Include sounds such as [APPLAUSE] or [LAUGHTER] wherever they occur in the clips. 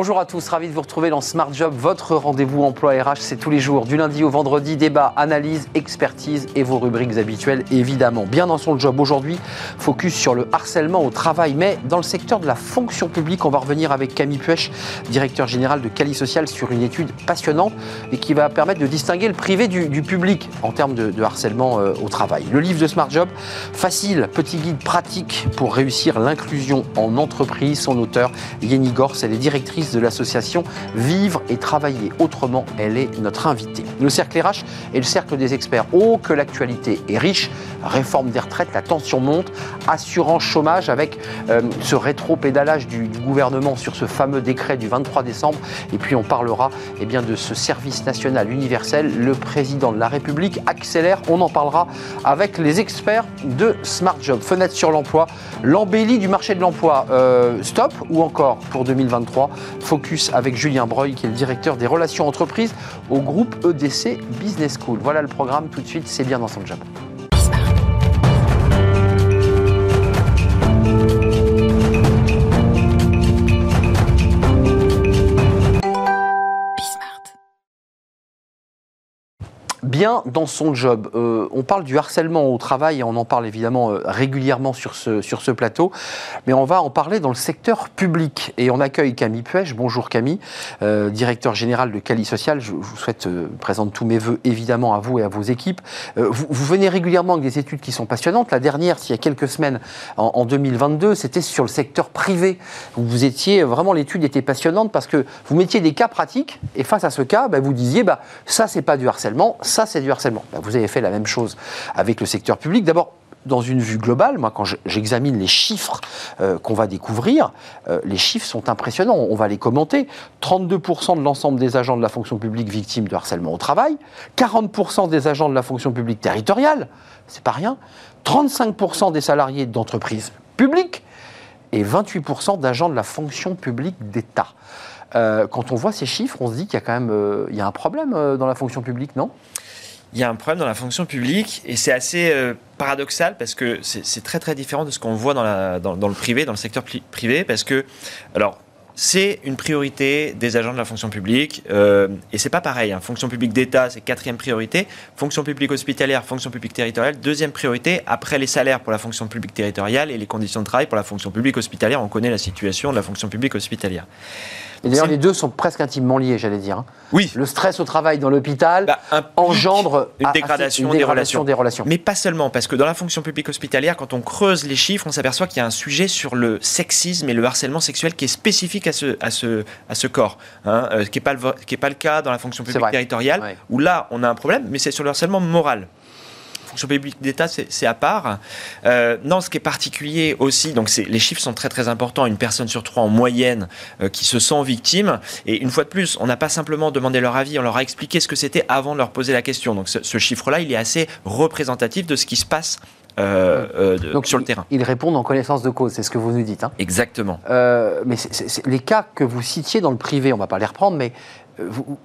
Bonjour à tous, ravi de vous retrouver dans Smart Job, votre rendez-vous emploi RH. C'est tous les jours, du lundi au vendredi, débat, analyse, expertise et vos rubriques habituelles, évidemment. Bien dans son job aujourd'hui, focus sur le harcèlement au travail, mais dans le secteur de la fonction publique, on va revenir avec Camille Puech, directeur général de Cali Social, sur une étude passionnante et qui va permettre de distinguer le privé du, public en termes de, harcèlement euh, au travail. Le livre de Smart Job, facile, petit guide pratique pour réussir l'inclusion en entreprise. Son auteur, Yeni Gors, elle est directrice de l'association Vivre et Travailler Autrement. Elle est notre invitée. Le cercle RH est le cercle des experts. Oh, que l'actualité est riche. Réforme des retraites, la tension monte. Assurance chômage avec euh, ce rétro-pédalage du, gouvernement sur ce fameux décret du 23 décembre. Et puis on parlera eh bien, de ce service national universel. Le président de la République accélère. On en parlera avec les experts de Smart Job. Fenêtre sur l'emploi, l'embellie du marché de l'emploi. Euh, stop ou encore pour 2023 Focus avec Julien Breuil, qui est le directeur des relations entreprises au groupe EDC Business School. Voilà le programme tout de suite, c'est bien dans son job. Bien dans son job. Euh, on parle du harcèlement au travail et on en parle évidemment euh, régulièrement sur ce, plateau, mais on va en parler dans le secteur public. Et on accueille Camille Puech. Bonjour Camille, euh, directeur général de Cali Social. Je, vous souhaite présenter tous mes voeux évidemment à vous et à vos équipes. Vous, venez régulièrement avec des études qui sont passionnantes. La dernière, il y a quelques semaines, en, 2022, c'était sur le secteur privé. Vous étiez vraiment, l'étude était passionnante parce que vous mettiez des cas pratiques et face à ce cas, bah, vous disiez, bah, ça c'est pas du harcèlement, c'est du harcèlement. Ben, vous avez fait la même chose avec le secteur public. D'abord, dans une vue globale, moi, quand j'examine les chiffres euh, qu'on va découvrir, euh, les chiffres sont impressionnants. On va les commenter. 32% de l'ensemble des agents de la fonction publique victimes de harcèlement au travail, 40% des agents de la fonction publique territoriale, c'est pas rien, 35% des salariés d'entreprises publiques et 28% d'agents de la fonction publique d'État. Euh, quand on voit ces chiffres, on se dit qu'il y a quand même il y a un problème dans la fonction publique, non? Il y a un problème dans la fonction publique et c'est assez euh, paradoxal parce que c'est très très différent de ce qu'on voit dans, le privé, dans le secteur privé, parce que, alors, c'est une priorité des agents de la fonction publique euh, et c'est pas pareil. Hein. Fonction publique d'État, c'est quatrième priorité. Fonction publique hospitalière, fonction publique territoriale, deuxième priorité. Après les salaires pour la fonction publique territoriale et les conditions de travail pour la fonction publique hospitalière, on connaît la situation de la fonction publique hospitalière. Et d'ailleurs, les deux sont presque intimement liés, j'allais dire. Hein. Oui. Le stress au travail dans l'hôpital bah, engendre une dégradation, des, relations. des, relations. Mais pas seulement, parce que dans la fonction publique hospitalière, quand on creuse les chiffres, on s'aperçoit qu'il y a un sujet sur le sexisme et le harcèlement sexuel qui est spécifique à ce, à ce, à ce corps, hein, euh, qui n'est pas, le, pas le cas dans la fonction publique territoriale, où là, on a un problème, mais c'est sur le harcèlement moral fonction publique d'État, c'est à part. Euh, non, ce qui est particulier aussi, donc les chiffres sont très très importants. Une personne sur trois en moyenne euh, qui se sent victime. Et une fois de plus, on n'a pas simplement demandé leur avis, on leur a expliqué ce que c'était avant de leur poser la question. Donc ce, chiffre-là, il est assez représentatif de ce qui se passe euh, Donc, sur le terrain. Ils répondent en connaissance de cause, c'est ce que vous nous dites. Hein. Exactement. mais les cas que vous citiez dans le privé, on ne va pas les reprendre, mais vous,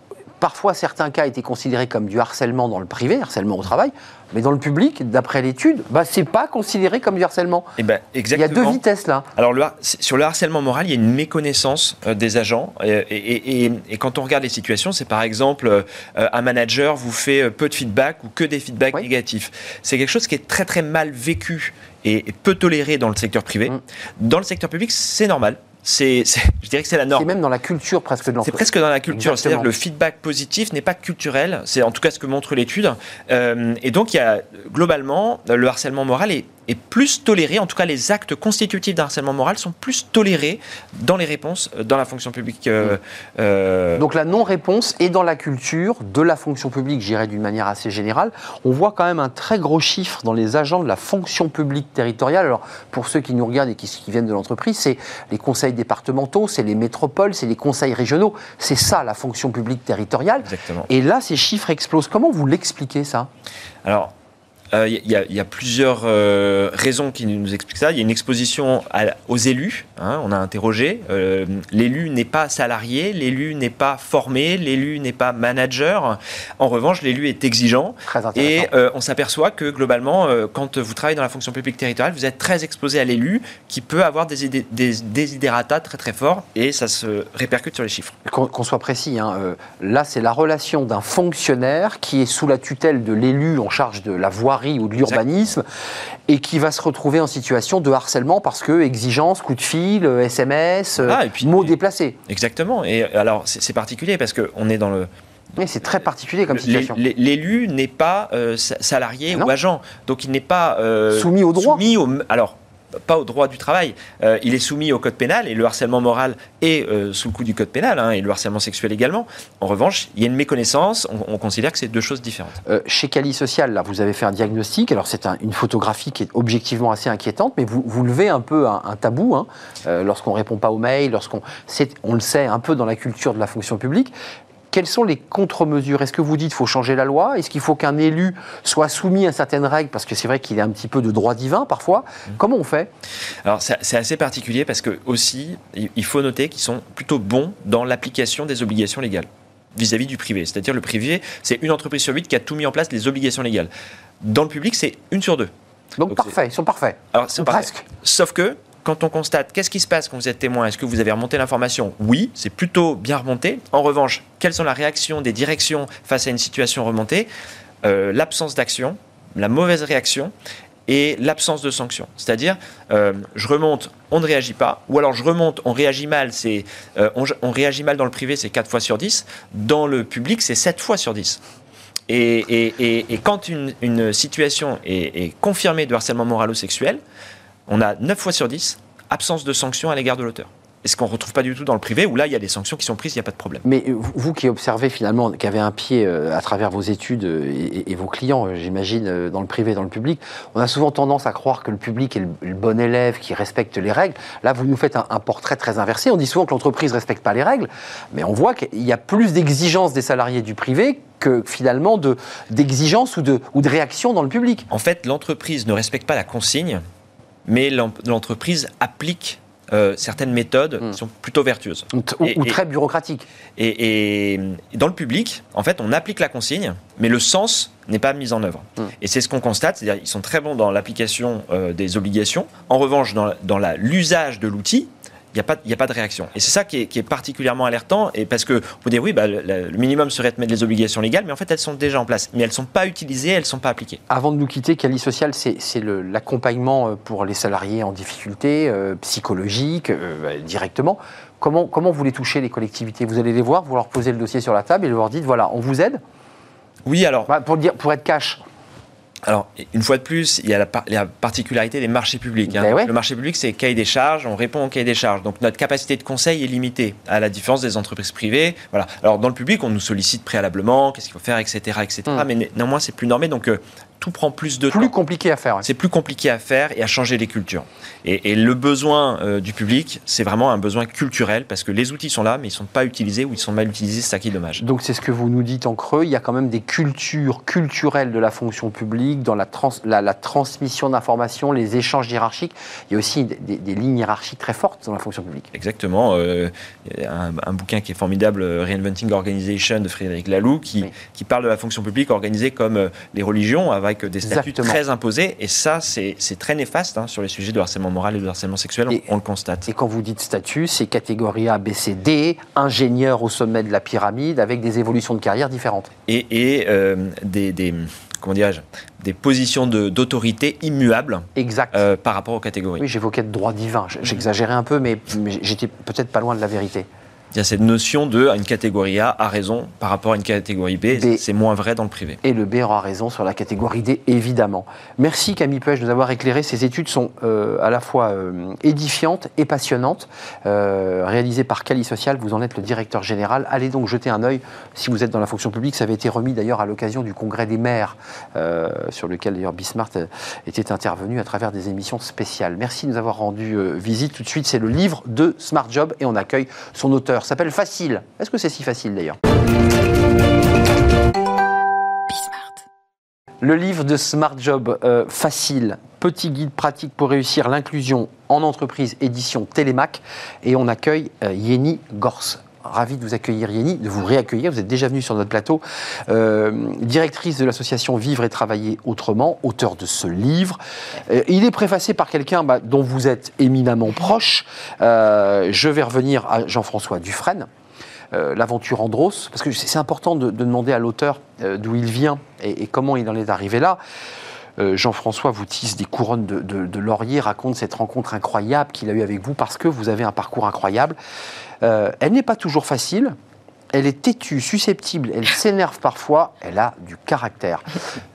Parfois, certains cas étaient considérés comme du harcèlement dans le privé, harcèlement au travail, mais dans le public, d'après l'étude, bah, c'est pas considéré comme du harcèlement. Et eh ben, exactement. Il y a deux vitesses là. Alors, sur le harcèlement moral, il y a une méconnaissance euh, des agents. Et, quand on regarde les situations, c'est par exemple euh, un manager vous fait euh, peu de feedback ou que des feedbacks négatifs. C'est quelque chose qui est très très mal vécu et peu toléré dans le secteur privé. Mm. Dans le secteur public, c'est normal c'est, je dirais que c'est la norme. C'est même dans la culture presque de l'entreprise. C'est presque dans la culture. C'est-à-dire que le feedback positif n'est pas culturel. C'est en tout cas ce que montre l'étude. Euh, et donc, il y a globalement le harcèlement moral est est plus toléré, en tout cas les actes constitutifs d'un harcèlement moral sont plus tolérés dans les réponses euh, dans la fonction publique. Euh, euh, Donc la non-réponse est dans la culture de la fonction publique, j'irais d'une manière assez générale. On voit quand même un très gros chiffre dans les agents de la fonction publique territoriale. Alors pour ceux qui nous regardent et qui, qui viennent de l'entreprise, c'est les conseils départementaux, c'est les métropoles, c'est les conseils régionaux. C'est ça la fonction publique territoriale. Exactement. Et là, ces chiffres explosent. Comment vous l'expliquez ça? Alors, Il y, a plusieurs raisons qui nous expliquent ça. Il y a une exposition aux élus. Hein, on a interrogé. l'élu n'est pas salarié, l'élu n'est pas formé, l'élu n'est pas manager. En revanche, l'élu est exigeant. et on s'aperçoit que globalement, quand vous travaillez dans la fonction publique territoriale, vous êtes très exposé à l'élu qui peut avoir des, des, des, très très forts et ça se répercute sur les chiffres. Qu'on soit précis, hein, euh, là c'est la relation d'un fonctionnaire qui est sous la tutelle de l'élu en charge de la voirie ou de l'urbanisme et qui va se retrouver en situation de harcèlement parce que exigence, coup de fil, SMS, euh, ah, mots déplacés. Exactement. Et alors c'est particulier parce qu'on est dans le oui, c'est très particulier comme situation. L'élu n'est pas euh, salarié ou agent, donc il n'est pas soumis au droit. Soumis au, alors, pas au droit du travail. Euh, il est soumis au code pénal et le harcèlement moral est euh, sous le coup du code pénal hein, et le harcèlement sexuel également. En revanche, il y a une méconnaissance. On, considère que c'est deux choses différentes. Euh, chez Cali Social, là, vous avez fait un diagnostic. Alors c'est une photographie qui est objectivement assez inquiétante, mais vous, vous levez un peu un, tabou hein, lorsqu'on répond pas aux mails, lorsqu'on, on le sait un peu dans la culture de la fonction publique. Quelles sont les contre-mesures? Est-ce que vous dites qu'il faut changer la loi? Est-ce qu'il faut qu'un élu soit soumis à certaines règles? Parce que c'est vrai qu'il a un petit peu de droit divin parfois. Mmh. Comment on fait? Alors c'est assez particulier parce que aussi, il faut noter qu'ils sont plutôt bons dans l'application des obligations légales vis-à-vis du privé. C'est-à-dire le privé, c'est une entreprise sur huit qui a tout mis en place les obligations légales. Dans le public, c'est une sur deux. Donc, parfait, ils sont parfaits. Alors, c'est presque. Sauf que quand on constate qu'est-ce qui se passe quand vous êtes témoin, est-ce que vous avez remonté l'information? Oui, c'est plutôt bien remonté. En revanche, quelles sont les réactions des directions face à une situation remontée? Euh, L'absence d'action, la mauvaise réaction et l'absence de sanction. C'est-à-dire, euh, je remonte, on ne réagit pas, ou alors je remonte, on réagit mal, c'est, euh, on, réagit mal dans le privé, c'est 4 fois sur 10, dans le public, c'est 7 fois sur 10. Et, quand une, situation est, confirmée de harcèlement moral ou sexuel, on a 9 fois sur 10 absence de sanctions à l'égard de l'auteur. Et ce qu'on ne retrouve pas du tout dans le privé, où là, il y a des sanctions qui sont prises, il n'y a pas de problème. Mais vous qui observez finalement, qui avez un pied euh, à travers vos études euh, et, vos clients, euh, j'imagine, dans le privé et dans le public, on a souvent tendance à croire que le public est le, bon élève qui respecte les règles. Là, vous nous faites un, portrait très inversé. On dit souvent que l'entreprise ne respecte pas les règles, mais on voit qu'il y a plus d'exigences des salariés du privé que finalement d'exigences ou, de, ou de réactions dans le public. En fait, l'entreprise ne respecte pas la consigne mais l'entreprise applique euh, certaines méthodes hmm. qui sont plutôt vertueuses. Ou, très bureaucratiques. Et, dans le public, en fait, on applique la consigne, mais le sens n'est pas mis en œuvre. Hmm. Et c'est ce qu'on constate, c'est-à-dire qu'ils sont très bons dans l'application euh, des obligations. En revanche, dans, dans l'usage de l'outil, il n'y a, pas, a pas de réaction. Et c'est ça qui est, particulièrement alertant, et parce que vous dire oui, bah, le, minimum serait de mettre des obligations légales, mais en fait elles sont déjà en place, mais elles ne sont pas utilisées, elles ne sont pas appliquées. Avant de nous quitter, Cali Social, c'est l'accompagnement euh, pour les salariés en difficulté, euh, psychologique, euh, bah, directement. Comment, comment vous les touchez, les collectivités? Vous allez les voir, vous leur posez le dossier sur la table et vous leur dites, voilà, on vous aide? Oui, alors. Bah, pour, dire, pour être cash, alors, une fois de plus, il y a la, particularité des marchés publics. Hein. Ben le marché public, c'est cahier des charges, on répond au cahier des charges. Donc, notre capacité de conseil est limitée, à la différence des entreprises privées. Voilà. Alors, dans le public, on nous sollicite préalablement, qu'est-ce qu'il faut faire, etc. etc. Hmm. Mais néanmoins, c'est plus normé. Donc, euh, tout prend plus de temps. Plus compliqué à faire. C'est plus compliqué à faire et à changer les cultures. Et, le besoin euh, du public, c'est vraiment un besoin culturel parce que les outils sont là, mais ils ne sont pas utilisés ou ils sont mal utilisés, c'est ça qui est dommage. Donc c'est ce que vous nous dites en creux, il y a quand même des cultures culturelles de la fonction publique, dans la, la, transmission d'informations, les échanges hiérarchiques. Il y a aussi des, lignes hiérarchiques très fortes dans la fonction publique. Exactement. Euh, il y a un, bouquin qui est formidable, euh, Reinventing Organization de Frédéric Laloux, qui, qui parle de la fonction publique organisée comme les religions, avec avec des statuts très imposés. Et ça, c'est très néfaste hein, sur les sujets de harcèlement moral et de harcèlement sexuel, on, le constate. Et quand vous dites statut, c'est catégorie A, B, C, D, ingénieur au sommet de la pyramide, avec des évolutions de carrière différentes. Et, et euh, des, des comment des positions d'autorité immuables exact. Euh, par rapport aux catégories. Oui, j'évoquais de droit divin. J'exagérais un peu, mais j'étais peut-être pas loin de la vérité il y a cette notion de une catégorie A a raison par rapport à une catégorie B. C'est moins vrai dans le privé. Et le B aura raison sur la catégorie D, évidemment. Merci Camille Pêche de nous avoir éclairé. Ces études sont euh, à la fois euh, édifiantes et passionnantes, euh, réalisées par Cali Social. Vous en êtes le directeur général. Allez donc jeter un œil si vous êtes dans la fonction publique. Ça avait été remis d'ailleurs à l'occasion du congrès des maires, sur lequel d'ailleurs Bismart était intervenu à travers des émissions spéciales. Merci de nous avoir rendu visite. Tout de suite, c'est le livre de Smart Job et on accueille son auteur s'appelle Facile. Est-ce que c'est si facile d'ailleurs Le livre de Smart Job, euh, facile, petit guide pratique pour réussir l'inclusion en entreprise, édition Télémac. Et on accueille euh, Yeni Gors. Ravi de vous accueillir, Yeni, de vous réaccueillir. Vous êtes déjà venu sur notre plateau. Euh, directrice de l'association Vivre et Travailler Autrement, auteur de ce livre. il est préfacé par quelqu'un bah, dont vous êtes éminemment proche. je vais revenir à Jean-François Dufresne. Euh, l'aventure Andros, parce que c'est important de, demander à l'auteur euh, d'où il vient et, comment il en est arrivé là. Euh, Jean-François vous tisse des couronnes de, laurier, raconte cette rencontre incroyable qu'il a eue avec vous parce que vous avez un parcours incroyable. Elle n'est pas toujours facile, elle est têtue, susceptible, elle s'énerve parfois, elle a du caractère.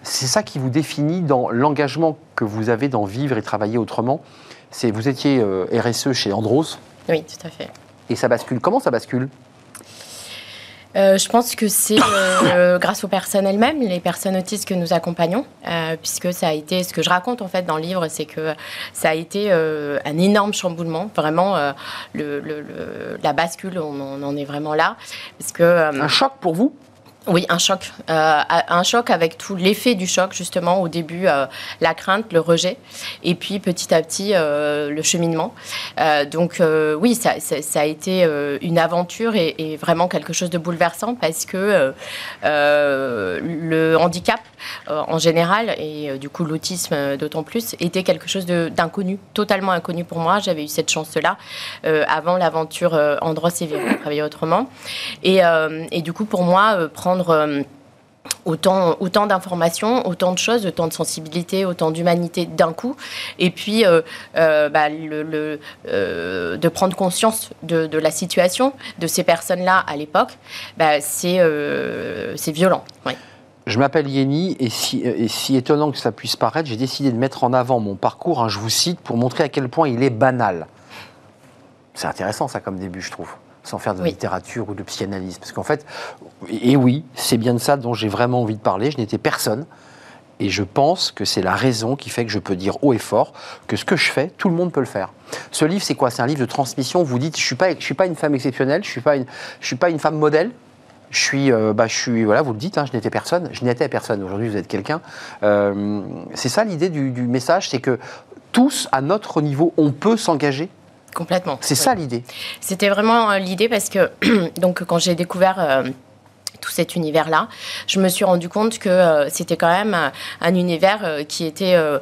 C'est ça qui vous définit dans l'engagement que vous avez dans vivre et travailler autrement. C'est vous étiez RSE chez Andros. Oui, tout à fait. Et ça bascule. Comment ça bascule? Euh, je pense que c'est [COUGHS] euh, grâce aux personnes elles-mêmes, les personnes autistes que nous accompagnons, euh, puisque ça a été, ce que je raconte en fait dans le livre, c'est que ça a été un énorme chamboulement, vraiment la bascule, on, on, en est vraiment là. Parce que, un choc pour vous? Oui, un choc. Euh, un choc avec tout l'effet du choc, justement, au début, euh, la crainte, le rejet, et puis petit à petit, euh, le cheminement. donc, oui, ça, a été une aventure et, vraiment quelque chose de bouleversant parce que le handicap, en général, et du coup l'autisme d'autant plus, était quelque chose d'inconnu, totalement inconnu pour moi. J'avais eu cette chance-là avant l'aventure Andros et travailler autrement. Et, et, du coup, pour moi, prendre euh, autant, autant d'informations, autant de choses, autant de sensibilité, autant d'humanité d'un coup, et puis euh, euh, bah, de prendre conscience de, la situation de ces personnes-là à l'époque, bah, c'est violent. Je m'appelle Yeni et si, et si, étonnant que ça puisse paraître, j'ai décidé de mettre en avant mon parcours, hein, je vous cite, pour montrer à quel point il est banal. C'est intéressant ça comme début, je trouve sans faire de littérature ou de psychanalyse. Parce qu'en fait, et oui, c'est bien de ça dont j'ai vraiment envie de parler. Je n'étais personne. Et je pense que c'est la raison qui fait que je peux dire haut et fort que ce que je fais, tout le monde peut le faire. Ce livre, c'est quoi? C'est un livre de transmission. Vous dites, je suis pas, je suis pas une femme exceptionnelle, je suis pas une, je suis pas une femme modèle. Je suis, euh, bah, je suis, voilà, vous le dites, hein, je n'étais personne, je n'étais personne. Aujourd'hui, vous êtes quelqu'un. Euh, c'est ça l'idée du, du message, c'est que tous, à notre niveau, on peut s'engager Complètement. C'est ça l'idée. C'était vraiment euh, l'idée parce que [CLEARS THROAT] donc quand j'ai découvert euh, tout cet univers-là, je me suis rendu compte que euh, c'était quand même un, univers euh, qui était euh,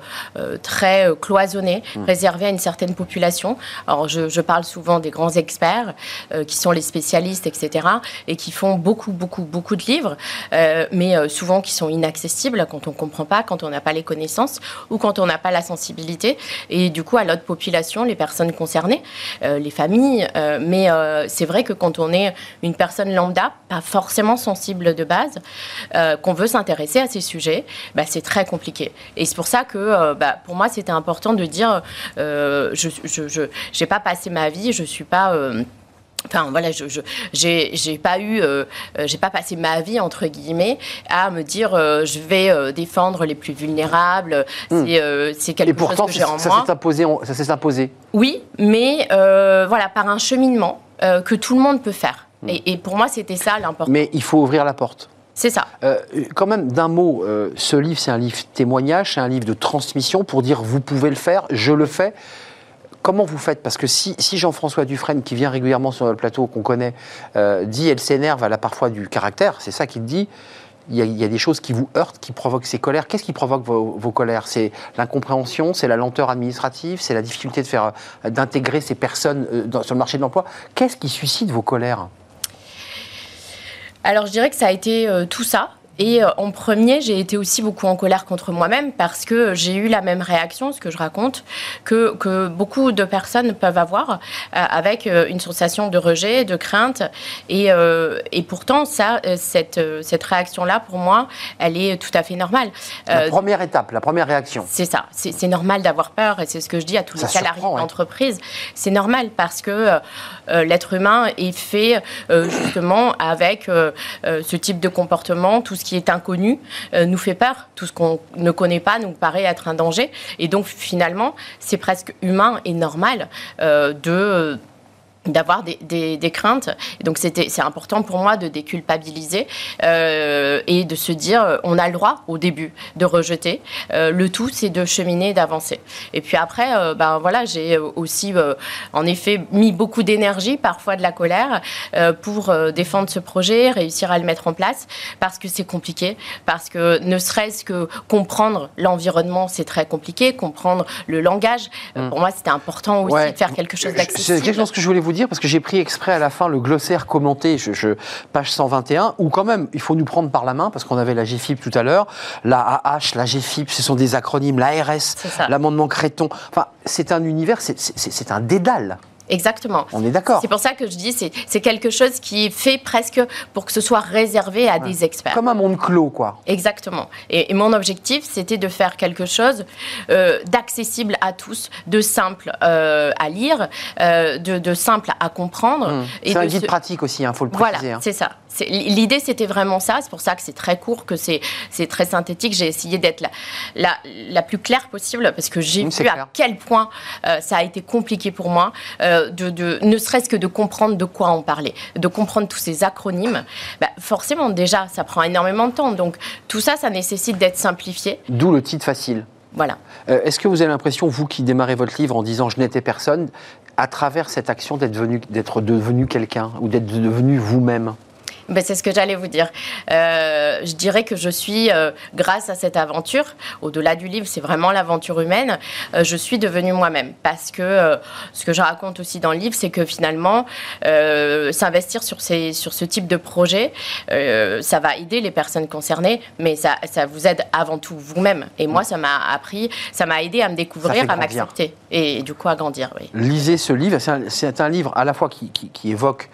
très cloisonné, mmh. réservé à une certaine population. Alors, je, parle souvent des grands experts, qui sont les spécialistes, etc., et qui font beaucoup, beaucoup, beaucoup de livres, mais souvent qui sont inaccessibles quand on ne comprend pas, quand on n'a pas les connaissances ou quand on n'a pas la sensibilité. Et du coup, à l'autre population, les personnes concernées, les familles. mais c'est vrai que quand on est une personne lambda, pas forcément sensible de base, euh, qu'on veut s'intéresser à ces sujets, bah, c'est très compliqué. Et c'est pour ça que, euh, bah, pour moi, c'était important de dire, euh, je n'ai pas passé ma vie, je suis pas... Enfin voilà, je j'ai pas eu, j'ai pas passé ma vie entre guillemets à me dire je vais défendre les plus vulnérables. Hmm. C'est quelque chose que j'ai en ça moi. Imposé, ça s'est imposé. Oui, mais voilà par un cheminement que tout le monde peut faire. Et, pour moi, c'était ça l'important. Mais il faut ouvrir la porte. C'est ça. Euh, quand même, d'un mot, euh, ce livre, c'est un livre témoignage, c'est un livre de transmission pour dire vous pouvez le faire, je le fais. Comment vous faites? Parce que si, Jean-François Dufresne, qui vient régulièrement sur le plateau, qu'on connaît, euh, dit elle s'énerve, elle a parfois du caractère, c'est ça qu'il dit. Il y, a, des choses qui vous heurtent, qui provoquent ces colères. Qu'est-ce qui provoque vos, vos colères? C'est l'incompréhension, c'est la lenteur administrative, c'est la difficulté de faire, d'intégrer ces personnes sur le marché de l'emploi? Qu'est-ce qui suscite vos colères? Alors je dirais que ça a été euh, tout ça. Et euh, en premier, j'ai été aussi beaucoup en colère contre moi-même parce que j'ai eu la même réaction, ce que je raconte, que, que beaucoup de personnes peuvent avoir euh, avec euh, une sensation de rejet, de crainte. Et, et pourtant, ça, cette, cette réaction-là, pour moi, elle est tout à fait normale. La première étape, la première réaction. C'est ça. C'est normal d'avoir peur et c'est ce que je dis à tous les salariés d'entreprise. C'est normal parce que l'être humain est fait justement avec ce type de comportement, tout ce qui est inconnu euh, nous fait peur. Tout ce qu'on ne connaît pas nous paraît être un danger. Et donc finalement, c'est presque humain et normal euh, de d'avoir des, des, craintes. donc c'était c'est important pour moi de déculpabiliser euh, et de se dire euh, on a le droit au début de rejeter. Euh, le tout c'est de cheminer, d'avancer. Et puis après, ben voilà, j'ai aussi en effet mis beaucoup d'énergie, parfois de la colère, pour défendre ce projet, réussir à le mettre en place, parce que c'est compliqué, parce que ne serait-ce que comprendre l'environnement, c'est très compliqué, comprendre le langage. Mmh. Pour moi, c'était important aussi de faire quelque chose d'accessible. C'est quelque chose que je voulais vous dire parce que j'ai pris exprès à la fin le glossaire commenté, je, page 121, où quand même il faut nous prendre par la main parce qu'on avait la GFIP tout à l'heure, la AH, la GFIP, ce sont des acronymes, la RS, l'amendement Créton. Enfin, c'est un univers, c'est un dédale. Exactement. On est d'accord. C'est pour ça que je dis c'est quelque chose qui est fait presque pour que ce soit réservé à des experts. Comme un monde clos, quoi. Exactement. Et, mon objectif, c'était de faire quelque chose euh, d'accessible à tous, de simple euh, à lire, euh, de, simple à comprendre. Mmh. C'est un guide pratique aussi, il hein, faut le préciser. Voilà, hein. c'est ça. L'idée, c'était vraiment ça. C'est pour ça que c'est très court, que c'est très synthétique. J'ai essayé d'être la, la, la, plus claire possible parce que j'ai vu à quel point euh, ça a été compliqué pour moi, euh, de, de, ne serait-ce que de comprendre de quoi on parlait, de comprendre tous ces acronymes. Bah, forcément, déjà, ça prend énormément de temps. Donc, tout ça, ça nécessite d'être simplifié. D'où le titre facile. Voilà. Euh, est-ce que vous avez l'impression, vous qui démarrez votre livre en disant je n'étais personne, à travers cette action d'être devenu quelqu'un ou d'être devenu vous-même? Ben, c'est ce que j'allais vous dire. Euh, je dirais que je suis, euh, grâce à cette aventure, au-delà du livre, c'est vraiment l'aventure humaine, euh, je suis devenue moi-même. Parce que ce que je raconte aussi dans le livre, c'est que finalement, s'investir sur, ces, sur ce type de projet, ça va aider les personnes concernées, mais ça, ça vous aide avant tout vous-même. Et moi, ça m'a appris, ça m'a aidé à me découvrir, à m'accepter et, du coup à grandir. Oui. Lisez ce livre, c'est un, un, livre à la fois qui, qui, qui évoque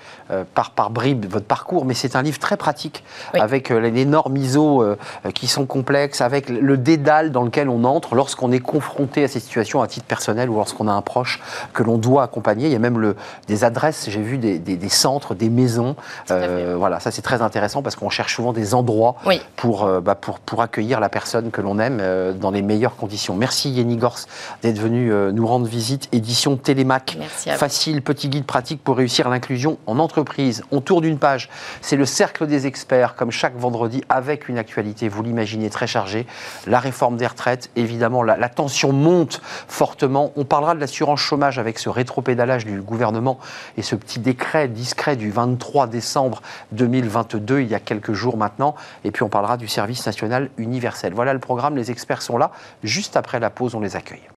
par, par bribes votre parcours, mais c'est un livre très pratique, avec euh, les normes ISO euh, qui sont complexes, avec le dédale dans lequel on entre lorsqu'on est confronté à ces situations à titre personnel ou lorsqu'on a un proche que l'on doit accompagner. Il y a même le, des adresses, j'ai vu des, centres, des maisons. Euh, voilà, ça c'est très intéressant parce qu'on cherche souvent des endroits pour, bah, pour, pour accueillir la personne que l'on aime dans les meilleures conditions. Merci Yenny Gors d'être venu nous rendre visite. Édition Télémac. Facile, petit guide pratique pour réussir l'inclusion en entreprise. On tourne une page c'est le cercle des experts, comme chaque vendredi, avec une actualité, vous l'imaginez, très chargée. La réforme des retraites, évidemment, la, tension monte fortement. On parlera de l'assurance chômage avec ce rétropédalage du gouvernement et ce petit décret discret du 23 décembre 2022, il y a quelques jours maintenant. Et puis on parlera du service national universel. Voilà le programme, les experts sont là. Juste après la pause, on les accueille.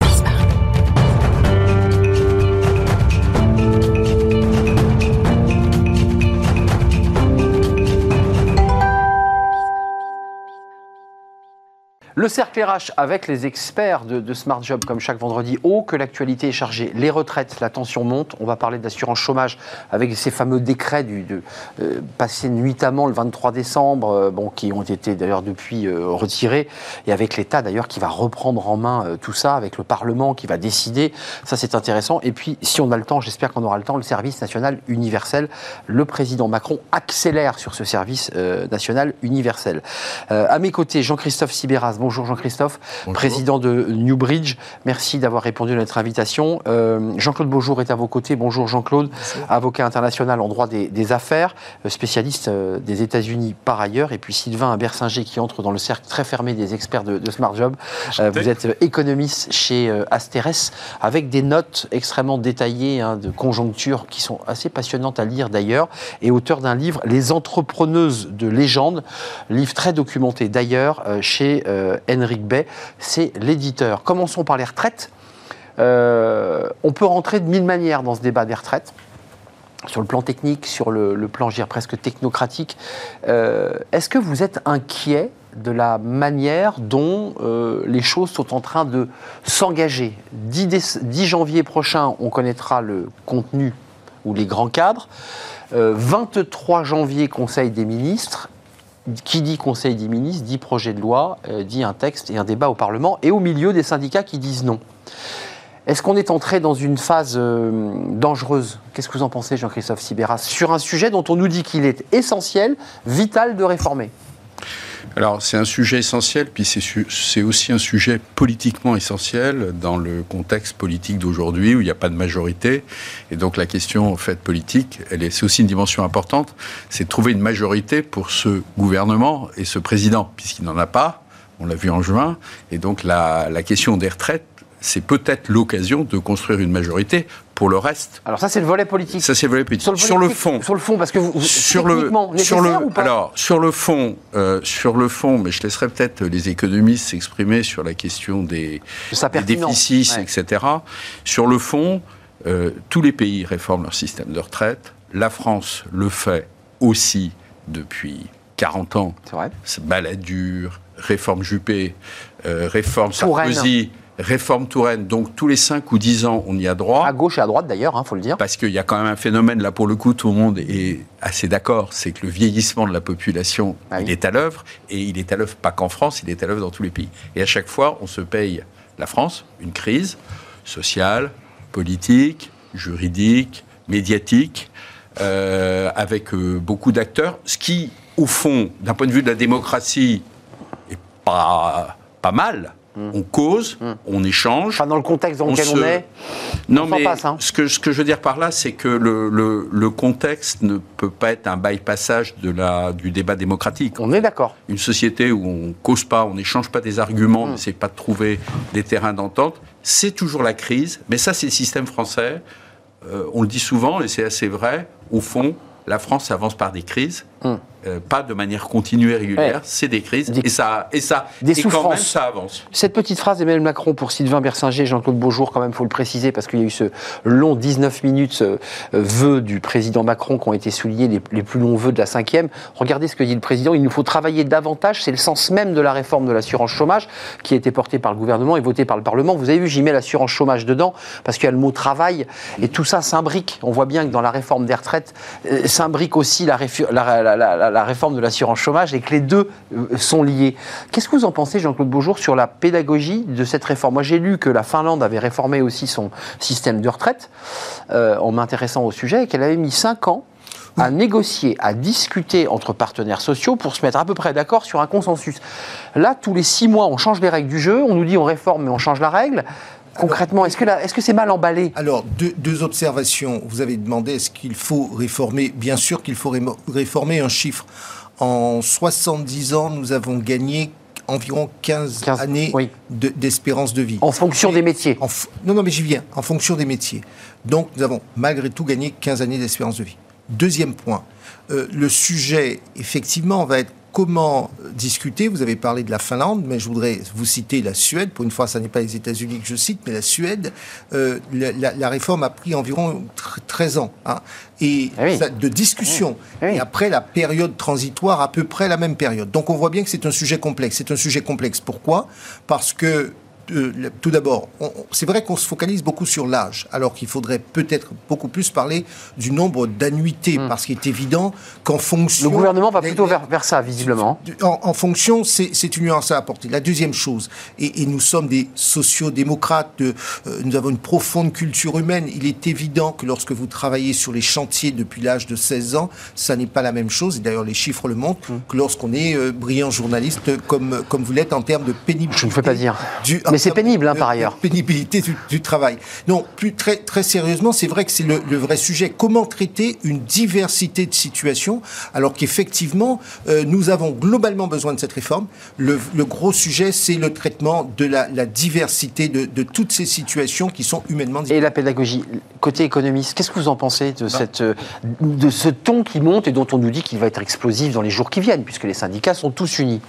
Le cercle RH avec les experts de, Smart Job, comme chaque vendredi. Oh, que l'actualité est chargée. Les retraites, la tension monte. On va parler d'assurance chômage avec ces fameux décrets du, de, euh, passés nuitamment le 23 décembre, euh, qui ont été d'ailleurs depuis euh, retirés. Et avec l'État d'ailleurs qui va reprendre en main tout ça, avec le Parlement qui va décider. Ça, c'est intéressant. Et puis, si on a le temps, j'espère qu'on aura le temps, le service national universel. Le président Macron accélère sur ce service national universel. à mes côtés, Jean-Christophe Sibéras. Bonjour Jean-Christophe, président de Newbridge. Merci d'avoir répondu à notre invitation. Euh, Jean-Claude Beaujour est à vos côtés. Bonjour Jean-Claude, avocat international en droit des, affaires, euh, spécialiste euh, des États-Unis par ailleurs. Et puis Sylvain Bersinger qui entre dans le cercle très fermé des experts de, Smart Job. vous êtes économiste chez Asteres avec des notes extrêmement détaillées hein, de conjoncture qui sont assez passionnantes à lire d'ailleurs et auteur d'un livre Les entrepreneuses de légende, livre très documenté d'ailleurs chez Henrik Bay, c'est l'éditeur. Commençons par les retraites. Euh, on peut rentrer de mille manières dans ce débat des retraites sur le plan technique, sur le, plan, je presque technocratique. Euh, est-ce que vous êtes inquiet de la manière dont euh, les choses sont en train de s'engager? 10, 10, janvier prochain, on connaîtra le contenu ou les grands cadres. 23 janvier, Conseil des ministres qui dit Conseil des ministres, dit projet de loi, euh, dit un texte et un débat au Parlement, et au milieu des syndicats qui disent non. Est-ce qu'on est entré dans une phase euh, dangereuse? Qu'est-ce que vous en pensez, Jean-Christophe Sibéras, sur un sujet dont on nous dit qu'il est essentiel, vital de réformer? Alors c'est un sujet essentiel, puis c'est aussi un sujet politiquement essentiel dans le contexte politique d'aujourd'hui où il n'y a pas de majorité. Et donc la question en fait politique, c'est aussi une dimension importante, c'est trouver une majorité pour ce gouvernement et ce président, puisqu'il n'en a pas. On l'a vu en juin. Et donc la, la question des retraites c'est peut-être l'occasion de construire une majorité pour le reste. Alors ça, c'est le volet politique. Ça, c'est le volet politique. Sur le, fond. Sur le fond, parce que vous, sur le sur le ou pas alors sur le fond, euh, sur le fond, mais je laisserai peut-être les économistes s'exprimer sur la question des, déficits, etc. Sur le fond, euh, tous les pays réforment leur système de retraite. La France le fait aussi depuis 40 ans. C'est vrai. Balladur, réforme Juppé, euh, réforme Sarkozy réforme Touraine, donc tous les 5 ou 10 ans, on y a droit. À gauche et à droite d'ailleurs, il hein, faut le dire. Parce qu'il y a quand même un phénomène, là pour le coup, tout le monde est assez d'accord, c'est que le vieillissement de la population, ah il est à l'œuvre, et il est à l'œuvre pas qu'en France, il est à l'œuvre dans tous les pays. Et à chaque fois, on se paye, la France, une crise sociale, politique, juridique, médiatique, euh, avec euh, beaucoup d'acteurs, ce qui, au fond, d'un point de vue de la démocratie, est pas, pas mal, on cause, on échange. Enfin, dans le contexte dans lequel on est. Non, mais hein. ce, que, ce que je veux dire par là, c'est que le, le, contexte ne peut pas être un bypassage de la, du débat démocratique. On est d'accord. Une société où on cause pas, on n'échange pas des arguments, on n'essaie pas de trouver des terrains d'entente, c'est toujours la crise. Mais ça, c'est le système français. Euh, on le dit souvent, et c'est assez vrai. Au fond, la France avance par des crises. Hum. Euh, pas de manière continue et régulière, c'est des crises, et ça, et ça, des et quand même, ça avance. Cette petite phrase d'Emmanuel Macron pour Sylvain Bersinger, Jean-Claude Beaujour, quand même, faut le préciser, parce qu'il y a eu ce long 19 minutes euh, vœux du président Macron qui ont été soulignés, les, les, plus longs vœux de la cinquième. Regardez ce que dit le président, il nous faut travailler davantage, c'est le sens même de la réforme de l'assurance chômage, qui a été portée par le gouvernement et votée par le Parlement. Vous avez vu, j'y mets l'assurance chômage dedans, parce qu'il y a le mot travail, et tout ça s'imbrique. On voit bien que dans la réforme des retraites, euh, s'imbrique aussi la, la, la, la réforme de l'assurance chômage et que les deux euh, sont liés. Qu'est-ce que vous en pensez, Jean-Claude Beaujour, sur la pédagogie de cette réforme? Moi, j'ai lu que la Finlande avait réformé aussi son système de retraite euh, en m'intéressant au sujet et qu'elle avait mis cinq ans à négocier, à discuter entre partenaires sociaux pour se mettre à peu près d'accord sur un consensus. Là, tous les six mois, on change les règles du jeu, on nous dit on réforme mais on change la règle. Concrètement, est-ce que c'est mal emballé Alors deux, deux, observations. Vous avez demandé est-ce qu'il faut réformer? Bien sûr qu'il faut réformer un chiffre. En 70 ans, nous avons gagné environ 15, années d'espérance de, vie. En fonction des métiers Non, non, mais j'y viens. En fonction des métiers. Donc, nous avons malgré tout gagné 15 années d'espérance de vie. Deuxième point, euh, le sujet, effectivement, va être comment discuter Vous avez parlé de la Finlande, mais je voudrais vous citer la Suède. Pour une fois, ce n'est pas les États-Unis que je cite, mais la Suède. Euh, la, réforme a pris environ 13 ans. Hein, et ah de discussion. Ah et après, la période transitoire, à peu près la même période. Donc on voit bien que c'est un sujet complexe. C'est un sujet complexe. Pourquoi? Parce que tout d'abord, c'est vrai qu'on se focalise beaucoup sur l'âge, alors qu'il faudrait peut-être beaucoup plus parler du nombre d'annuités, hmm. parce qu'il est évident qu'en fonction... Le gouvernement va plutôt vers, ça, visiblement. En, fonction, c'est une nuance à apporter. La deuxième chose, et, nous sommes des sociodémocrates, euh, nous avons une profonde culture humaine, il est évident que lorsque vous travaillez sur les chantiers depuis l'âge de 16 ans, ça n'est pas la même chose, et d'ailleurs les chiffres le montrent, hmm. que lorsqu'on est euh, brillant journaliste, comme, comme vous l'êtes en termes de pénibilité. Je ne peux pas dire. Mais c'est pénible, hein, par ailleurs. Pénibilité du, travail. Non, plus très, très sérieusement, c'est vrai que c'est le, vrai sujet. Comment traiter une diversité de situations alors qu'effectivement, euh, nous avons globalement besoin de cette réforme. Le, gros sujet, c'est le traitement de la, diversité de, toutes ces situations qui sont humainement différentes. Et la pédagogie, côté économiste, qu'est-ce que vous en pensez de, cette, euh, de ce ton qui monte et dont on nous dit qu'il va être explosif dans les jours qui viennent, puisque les syndicats sont tous unis?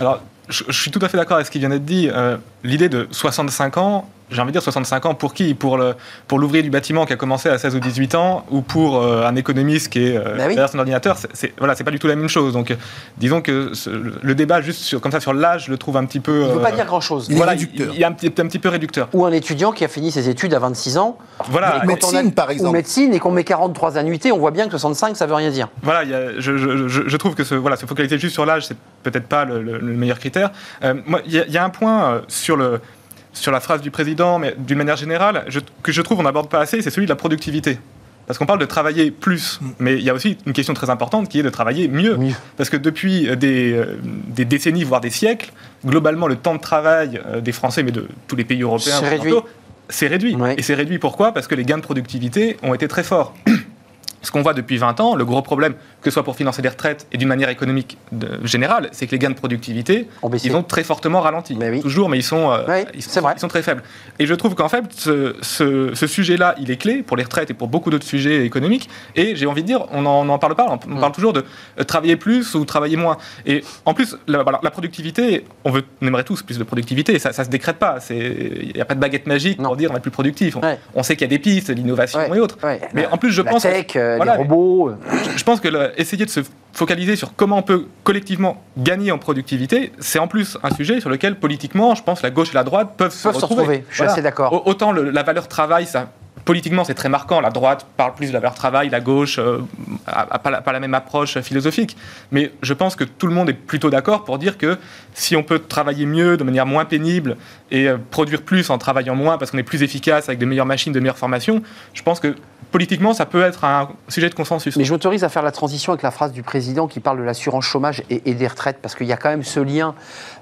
Alors, je, suis tout à fait d'accord avec ce qui vient d'être dit. Euh, l'idée de 65 ans, j'ai envie de dire 65 ans pour qui? Pour le pour l'ouvrier du bâtiment qui a commencé à 16 ou 18 ans ou pour euh, un économiste qui est euh, bah derrière son ordinateur c'est voilà c'est pas du tout la même chose. Donc disons que le débat juste sur, comme ça sur l'âge je le trouve un petit peu il ne veut pas dire grand chose il, voilà, il, y a un petit, un petit peu réducteur. Ou un étudiant qui a fini ses études à 26 ans voilà. médecine par exemple. ou médecine et qu'on met 43 annuités on voit bien que 65 ça veut rien dire. Voilà je, je, je, trouve que ce, voilà se focaliser juste sur l'âge c'est peut-être pas le, meilleur critère. Euh, moi il y, y, a un point sur le sur la phrase du président, mais d'une manière générale, que je trouve on n'aborde pas assez, c'est celui de la productivité. Parce qu'on parle de travailler plus, mm. mais il y a aussi une question très importante qui est de travailler mieux. Parce que depuis des, des, décennies, voire des siècles, globalement, le temps de travail des Français, mais de tous les pays européens, c'est réduit. Et c'est réduit pourquoi? Parce que les gains de productivité ont été très forts. Ce qu'on voit depuis 20 ans, le gros problème, que ce soit pour financer les retraites et d'une manière économique générale, c'est que les gains de productivité, ils ont très fortement ralenti. Toujours, mais ils sont, euh, ils, sont, très faibles. Et je trouve qu'en fait, ce, sujet-là, il est clé pour les retraites et pour beaucoup d'autres sujets économiques. Et j'ai envie de dire, on n'en parle pas. On, parle toujours de euh, travailler plus ou travailler moins. Et en plus, la, productivité, on, veut, on aimerait tous plus de productivité. Ça ne se décrète pas. Il n'y a pas de baguette magique pour dire on est plus productif. On, sait qu'il y a des pistes, l'innovation et autres. Mais en plus, je pense. Que, les robots. Euh. Je pense que essayer de se focaliser sur comment on peut collectivement gagner en productivité, c'est en plus un sujet sur lequel politiquement, je pense, la gauche et la droite peuvent, se retrouver. Je suis assez d'accord. Autant la valeur travail, ça politiquement, c'est très marquant. La droite parle plus de la valeur travail, la gauche n'a euh, pas, la, même approche philosophique. Mais je pense que tout le monde est plutôt d'accord pour dire que si on peut travailler mieux, de manière moins pénible, et euh, produire plus en travaillant moins, parce qu'on est plus efficace avec de meilleures machines, de meilleures formations, je pense que politiquement, ça peut être un sujet de consensus. Mais je m'autorise à faire la transition avec la phrase du président qui parle de l'assurance chômage et, des retraites, parce qu'il y a quand même ce lien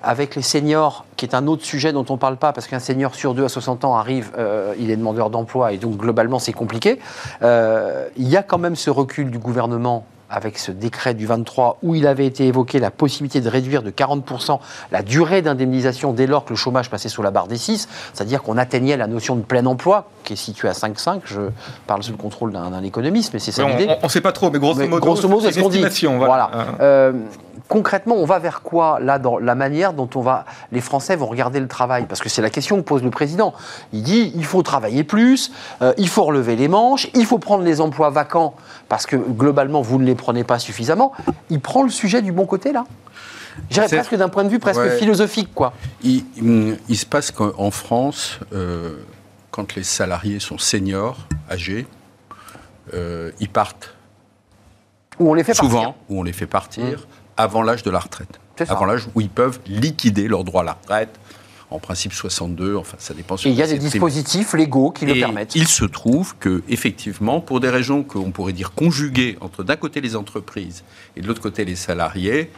avec les seniors, qui est un autre sujet dont on ne parle pas, parce qu'un senior sur deux à 60 ans arrive, euh, il est demandeur d'emploi, et donc globalement c'est compliqué. Euh, il y a quand même ce recul du gouvernement avec ce décret du 23 où il avait été évoqué la possibilité de réduire de 40% la durée d'indemnisation dès lors que le chômage passait sous la barre des 6, c'est-à-dire qu'on atteignait la notion de plein emploi qui est située à 5,5. Je parle sous le contrôle d'un économiste, mais c'est ça l'idée. On ne sait pas trop, mais grosso modo, grosso modo c'est ce qu'on dit. Voilà. Euh, concrètement, on va vers quoi là dans la manière dont on va les Français vont regarder le travail? Parce que c'est la question que pose le président. Il dit il faut travailler plus, euh, il faut relever les manches, il faut prendre les emplois vacants parce que globalement vous ne les prenez pas suffisamment. Il prend le sujet du bon côté là. J'irais presque d'un point de vue presque philosophique quoi. Il, se passe qu'en France, euh, quand les salariés sont seniors, âgés, euh, ils partent. Ou on les fait souvent, partir. où on les fait partir. Mmh avant l'âge de la retraite. Avant l'âge où ils peuvent liquider leur droit à la retraite. En principe 62, enfin ça dépend. Sur il y a des dispositifs légaux qui le permettent. Il se trouve que effectivement, pour des raisons qu'on pourrait dire conjuguées entre d'un côté les entreprises et de l'autre côté les salariés,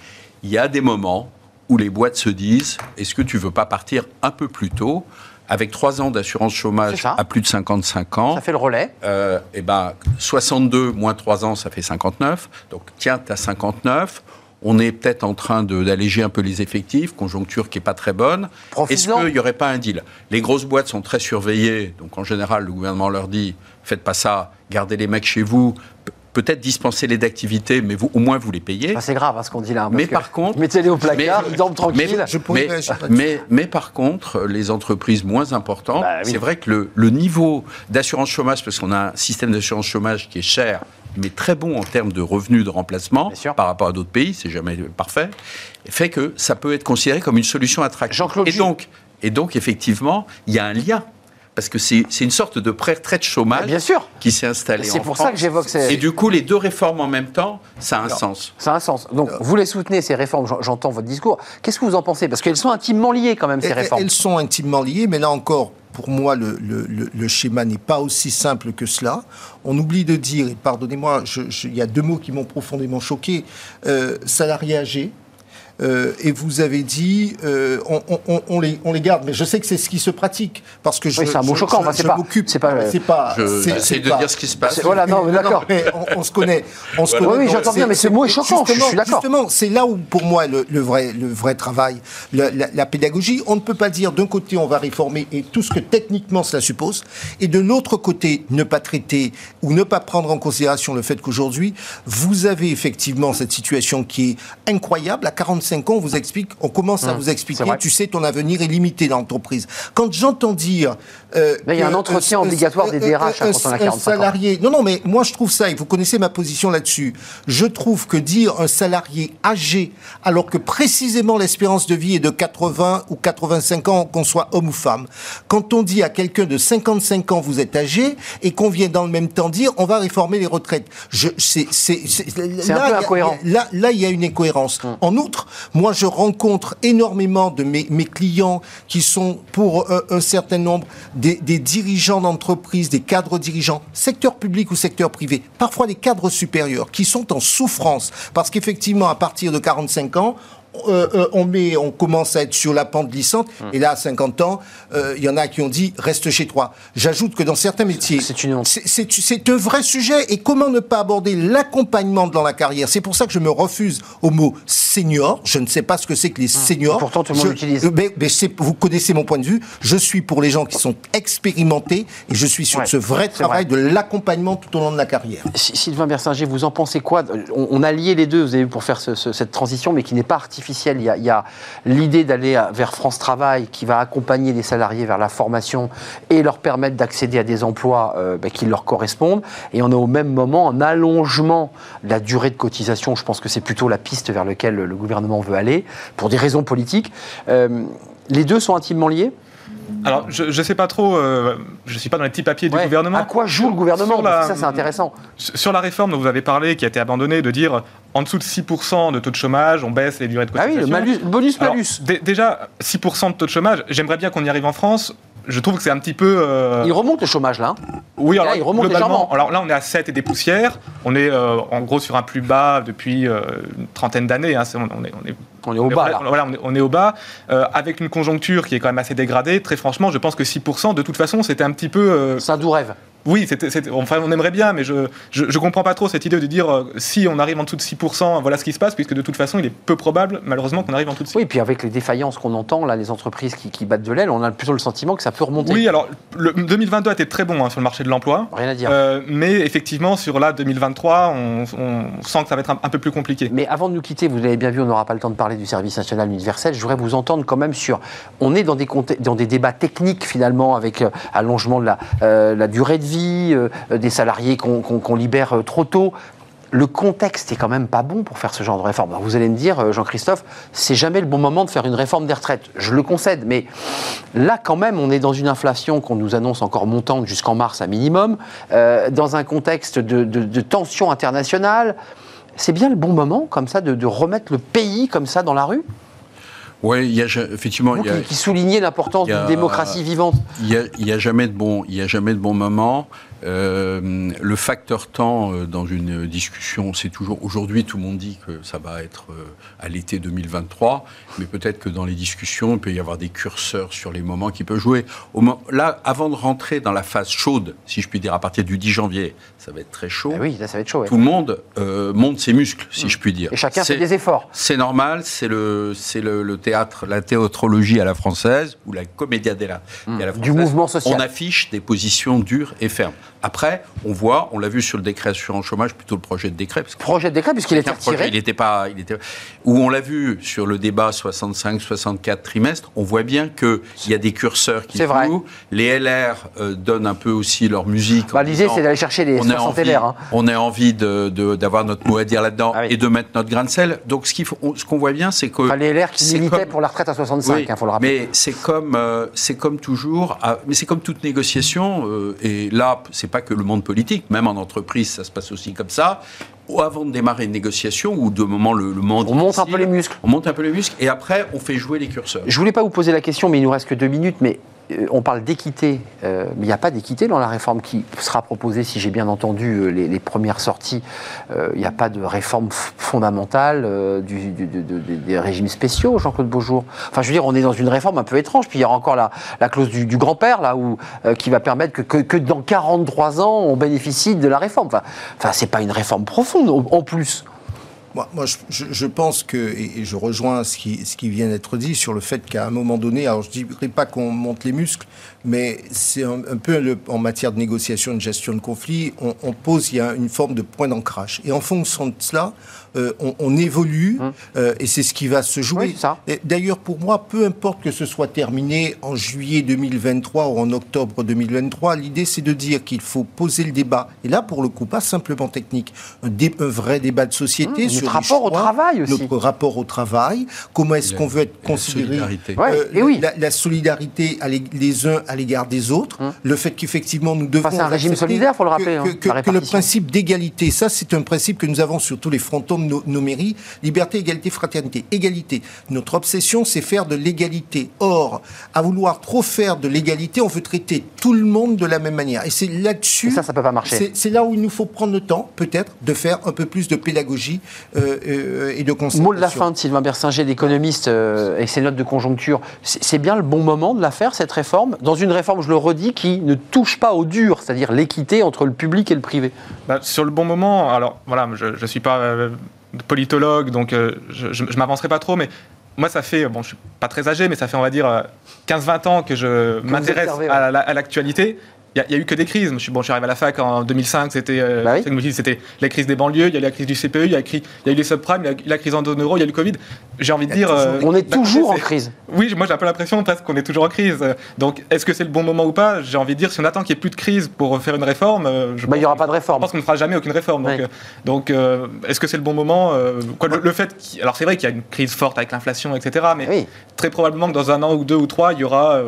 il y a des moments où les boîtes se disent est-ce que tu veux pas partir un peu plus tôt avec trois ans d'assurance chômage à plus de 55 ans. Ça fait le relais. Euh, et ben, 62 moins 3 ans, ça fait 59. Donc, tiens, tu as 59 on est peut-être en train d'alléger un peu les effectifs, conjoncture qui n'est pas très bonne. Est-ce qu'il n'y aurait pas un deal? Les grosses boîtes sont très surveillées, donc en général, le gouvernement leur dit faites pas ça, gardez les mecs chez vous. Peut-être dispenser les d'activités, mais vous, au moins vous les payez. c'est grave hein, ce qu'on dit là. Mais par contre, mettez-les au placard, ils dorment tranquilles. Mais, mais, par contre, les entreprises moins importantes, bah c'est vrai que le, le niveau d'assurance chômage, parce qu'on a un système d'assurance chômage qui est cher, mais très bon en termes de revenus de remplacement par rapport à d'autres pays, c'est jamais parfait, fait que ça peut être considéré comme une solution attractive. Et donc, et donc, effectivement, il y a un lien parce que c'est une sorte de pré-retraite chômage Bien sûr. qui s'est installé C'est pour ça que j'évoque ces... Et du coup, les deux réformes en même temps, ça a un sens. Ça a un sens. Donc, vous les soutenez, ces réformes, j'entends votre discours. Qu'est-ce que vous en pensez? Parce qu'elles sont intimement liées quand même, ces réformes. Elles sont intimement liées, mais là encore, pour moi, le, schéma n'est pas aussi simple que cela. On oublie de dire, et pardonnez-moi, il y a deux mots qui m'ont profondément choqué, euh, salarié âgé, euh, et vous avez dit, euh, on, les, on les garde, mais je sais que c'est ce qui se pratique parce que je, oui, c'est un mot choquant. c'est pas, c'est pas, c'est pas. J'essaie de dire ce qui se passe. Voilà, non, d'accord. On, se connaît, on se connaît. Oui, j'entends bien, mais ce mot est choquant. je suis d'accord. Justement, c'est là où, pour moi, le, vrai, le vrai travail, la, pédagogie, on ne peut pas dire d'un côté on va réformer et tout ce que techniquement cela suppose, et de l'autre côté ne pas traiter ou ne pas prendre en considération le fait qu'aujourd'hui vous avez effectivement cette situation qui est incroyable à 40 5 ans, on vous explique, on commence à mmh. vous expliquer, tu sais, ton avenir est limité dans l'entreprise. Quand j'entends dire. Euh, il y a un entretien obligatoire des DRH quand on a 45 salarié, Non, non, mais moi je trouve ça, et vous connaissez ma position là-dessus, je trouve que dire un salarié âgé, alors que précisément l'espérance de vie est de 80 ou 85 ans, qu'on soit homme ou femme, quand on dit à quelqu'un de 55 ans vous êtes âgé, et qu'on vient dans le même temps dire on va réformer les retraites, c'est un peu incohérent. Là, là, il y a une incohérence. Mmh. En outre, Moi, je rencontre énormément de mes, clients qui sont, pour euh, un certain nombre, des, des dirigeants d'entreprise, des cadres dirigeants, secteur public ou secteur privé, parfois des cadres supérieurs, qui sont en souffrance. Parce qu'effectivement, à partir de 45 ans, euh, euh, on, met, on commence à être sur la pente glissante. Hum. Et là, à 50 ans, il euh, y en a qui ont dit reste chez toi. J'ajoute que dans certains métiers, c'est un vrai sujet. Et comment ne pas aborder l'accompagnement dans la carrière? C'est pour ça que je me refuse au mot senior. Je ne sais pas ce que c'est que les hum. seniors. Pourtant, tout le monde l'utilise. Mais, vous connaissez mon point de vue. Je suis pour les gens qui sont expérimentés et je suis sur ce vrai travail de l'accompagnement tout au long de la carrière. Sylvain Bersinger, vous en pensez quoi? On, a lié les deux, vous avez vu, pour faire cette transition, mais qui n'est pas artificielle il y a, l'idée d'aller vers France Travail qui va accompagner les salariés vers la formation et leur permettre d'accéder à des emplois euh, bah, qui leur correspondent. Et on a au même moment un allongement de la durée de cotisation. Je pense que c'est plutôt la piste vers laquelle le gouvernement veut aller, pour des raisons politiques. Euh, les deux sont intimement liés alors, je ne sais pas trop, euh, je ne suis pas dans les petits papiers du gouvernement. À quoi joue le gouvernement Ça, c'est intéressant. Sur la réforme dont vous avez parlé, qui a été abandonnée, de dire en dessous de 6% de taux de chômage, on baisse les durées de cotisation. Ah oui, le bonus-malus. Déjà, 6% de taux de chômage, j'aimerais bien qu'on y arrive en France je trouve que c'est un petit peu. Euh, il remonte le chômage là. Oui, alors, il remonte légèrement. Alors là, on est à 7 et des poussières. On est euh, en gros sur un plus bas depuis une trentaine d'années. Hein. On, est, on, est, on est au bas. Là. Voilà, on est, au bas, euh, avec une conjoncture qui est quand même assez dégradée. Très franchement, je pense que 6%, de toute façon, c'était un petit peu. Euh, c'est un doux rêve. Oui, enfin, on aimerait bien, mais je ne comprends pas trop cette idée de dire euh, si on arrive en dessous de 6%, voilà ce qui se passe, puisque de toute façon, il est peu probable, malheureusement, qu'on arrive en dessous de 6%. Oui, et puis avec les défaillances qu'on entend, là, les entreprises qui, battent de l'aile, on a plutôt le sentiment que ça peut remonter. Oui, alors, le 2022 a été très bon hein, sur le marché de l'emploi. Rien à dire. Euh, mais effectivement, sur là, 2023, on, sent que ça va être un, peu plus compliqué. Mais avant de nous quitter, vous l'avez bien vu, on n'aura pas le temps de parler du service national universel. Je voudrais vous entendre quand même sur. On est dans des, dans des débats techniques, finalement, avec euh, allongement de la, la durée de vie euh, des salariés qu'on libère euh, trop tôt. Le contexte est quand même pas bon pour faire ce genre de réforme. vous allez me dire, euh, Jean-Christophe, c'est jamais le bon moment de faire une réforme des retraites. Je le concède, mais là quand même, on est dans une inflation qu'on nous annonce encore montante jusqu'en mars à minimum, dans un contexte de, tension internationale. C'est bien le bon moment, comme ça, de, remettre le pays comme ça dans la rue? Oui, il y a effectivement. il y a, qui, soulignait l'importance d'une démocratie vivante. Il n'y a, a, jamais de bon, il y a jamais de bon moment. Euh, le facteur temps euh, dans une discussion, c'est toujours. Aujourd'hui, tout le monde dit que ça va être euh, à l'été 2023, mais peut-être que dans les discussions, il peut y avoir des curseurs sur les moments qui peuvent jouer. Au là, avant de rentrer dans la phase chaude, si je puis dire, à partir du 10 janvier, ça va être très chaud. Ah oui, là, ça va être chaud. Tout le monde monte ses muscles, si mm. je puis dire. Et chacun fait des efforts. C'est normal, c'est le, c'est le, théâtre, la théâtrologie à la française ou la comédia della, mm. à la française. Du mouvement social. On affiche des positions dures et fermes. Après, on voit, on l'a vu sur le décret assurance chômage, plutôt le projet de décret. Parce projet de décret, puisqu'il était retiré. il n'était pas, il était, où on l'a vu sur le débat 65-64 trimestres, on voit bien qu'il y a des curseurs qui jouent. Les LR euh, donnent un peu aussi leur musique. Bah, L'idée, c'est d'aller chercher les 60 LR. Hein. On a envie d'avoir notre mot à dire là-dedans ah et de mettre notre grain de sel. Donc, ce qu'on voit bien, c'est que. Enfin, les LR qui militaient pour la retraite à 65, il hein, faut le rappeler. Mais c'est comme, euh, c'est comme toujours, mais c'est comme toute négociation, euh, et là, c'est pas que le monde politique même en entreprise, ça se passe aussi comme ça. Ou avant de démarrer une négociation, ou de moment le, le monde. On monte un peu les muscles. On monte un peu les muscles, et après, on fait jouer les curseurs. Je voulais pas vous poser la question, mais il nous reste que deux minutes. Mais on parle d'équité, euh, mais il n'y a pas d'équité dans la réforme qui sera proposée, si j'ai bien entendu euh, les, premières sorties. Il n'y a pas de réforme fondamentale des régimes spéciaux, Jean-Claude Beaujour. Enfin, je veux dire, on est dans une réforme un peu étrange. Puis il y aura encore la, clause du, grand-père, là, qui va permettre que, que, dans 43 ans, on bénéficie de la réforme. Enfin, enfin c'est pas une réforme profonde, en plus. Moi, je, pense que, et, je rejoins ce qui, vient d'être dit sur le fait qu'à un moment donné, alors je ne dirais pas qu'on monte les muscles, mais c'est un, peu en matière de négociation de gestion de conflit, on, pose, il une forme de point d'ancrage. Et en fonction de cela, euh, on, évolue hum. euh, et c'est ce qui va se jouer. D'ailleurs, pour moi, peu importe que ce soit terminé en juillet 2023 ou en octobre 2023, l'idée c'est de dire qu'il faut poser le débat. Et là, pour le coup, pas simplement technique, un, vrai débat de société hum, sur notre rapport au travail aussi. Notre rapport au travail, comment est-ce qu'on veut être considéré euh, et oui. la, solidarité les uns à l'égard des autres, hum. le fait qu'effectivement nous devons... c'est un régime solidaire, faut le rappeler. Que, hein, le principe d'égalité, ça c'est un principe que nous avons sur tous les frontons de nos, mairies, liberté, égalité, fraternité. Égalité. Notre obsession, c'est faire de l'égalité. Or, à vouloir trop faire de l'égalité, on veut traiter tout le monde de la même manière. Et c'est là-dessus... ça, ça peut pas marcher. C'est là où il nous faut prendre le temps, peut-être, de faire un peu plus de pédagogie euh, euh, et de concertation. Mot de la fin de Sylvain Bersinger, l'économiste, euh, avec ses notes de conjoncture. C'est bien le bon moment de la faire, cette réforme Dans une réforme, je le redis, qui ne touche pas au dur, c'est-à-dire l'équité entre le public et le privé? Bah, sur le bon moment, alors voilà, je ne suis pas politologue, donc je ne m'avancerai pas trop, mais moi, ça fait, bon, je suis pas très âgé, mais ça fait, on va dire, 15-20 ans que je m'intéresse à l'actualité il n'y a, eu que des crises. Je suis, bon, je suis arrivé à la fac en 2005, c'était euh, bah c'était la crise des banlieues, il y a eu la crise du CPE, il y a, il y a eu les subprimes, il y a eu la crise en zone euro, il y a eu le Covid. J'ai envie de dire. Euh, on est bah, toujours en crise. Oui, moi j'ai un peu l'impression presque qu'on est toujours en crise. Donc est-ce que c'est le bon moment ou pas? J'ai envie de dire, si on attend qu'il n'y ait plus de crise pour faire une réforme, euh, je bah, il n'y aura pas de réforme. Je pense qu'on ne fera jamais aucune réforme. Donc, est-ce que c'est le bon moment quoi, le, fait Alors c'est vrai qu'il y a une crise forte avec l'inflation, etc. Mais très probablement que dans un an ou deux ou trois, il y aura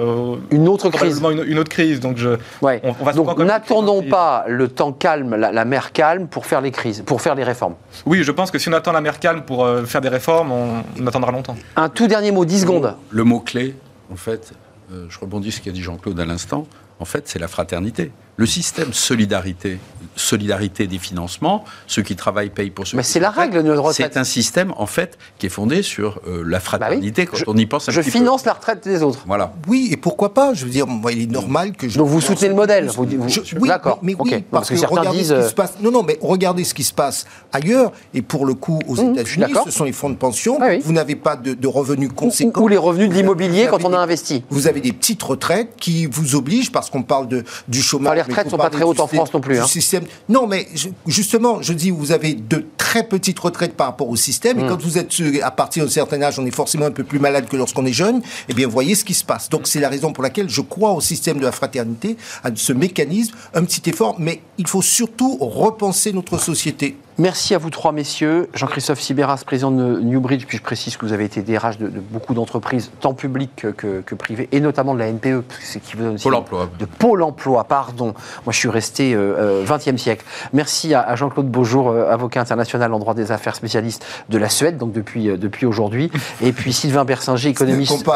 une autre crise. Une, autre crise. Donc je, on, va donc, n'attendons pas le temps calme, la, mer calme, pour faire les crises, pour faire les réformes. Oui, je pense que si on attend la mer calme pour euh, faire des réformes, on, attendra longtemps. Un tout dernier mot, 10 secondes. Le, mot-clé, en fait, euh, je rebondis sur ce qu'a dit Jean-Claude à l'instant, en fait, c'est la fraternité. Le système solidarité, solidarité des financements, ceux qui travaillent payent pour ceux Mais c'est la règle de retraite. C'est un système, en fait, qui est fondé sur euh, la bah fraternité, quand on y pense un Je finance la retraite des autres. Voilà. Oui, et pourquoi pas Je veux dire, il est normal que je... Donc vous soutenez le modèle vous, Oui, D'accord. Mais, oui, parce, que, regardez ce qui se passe... Non, non, mais regardez ce qui se passe ailleurs, et pour le coup, aux mmh, États-Unis, ce sont les fonds de pension, ah vous n'avez pas de, revenus conséquents. Ou, les revenus de l'immobilier quand on a investi. Vous avez des petites retraites qui vous obligent, parce qu'on parle de, du chômage retraites ne sont pas très hautes en France non plus. Hein. Système... Non, mais justement, je dis, vous avez de très petites retraites par rapport au système, et hmm. quand vous êtes à partir d'un certain âge, on est forcément un peu plus malade que lorsqu'on est jeune, eh bien, voyez ce qui se passe. Donc, c'est la raison pour laquelle je crois au système de la fraternité, à ce mécanisme, un petit effort, mais il faut surtout repenser notre société. Merci à vous trois, messieurs. Jean-Christophe Sibéras, président de Newbridge, puis je précise que vous avez été DRH de, de beaucoup d'entreprises, tant publiques que, privées, et notamment de la NPE, c'est qui vous donne Pôle emploi. De Pôle emploi, pardon. Moi, je suis resté euh, 20e euh, siècle. Merci à, Jean-Claude Beaujour, euh, avocat international en droit des affaires spécialiste de la Suède, donc depuis, euh, depuis aujourd'hui. Et puis Sylvain Bersinger, économiste.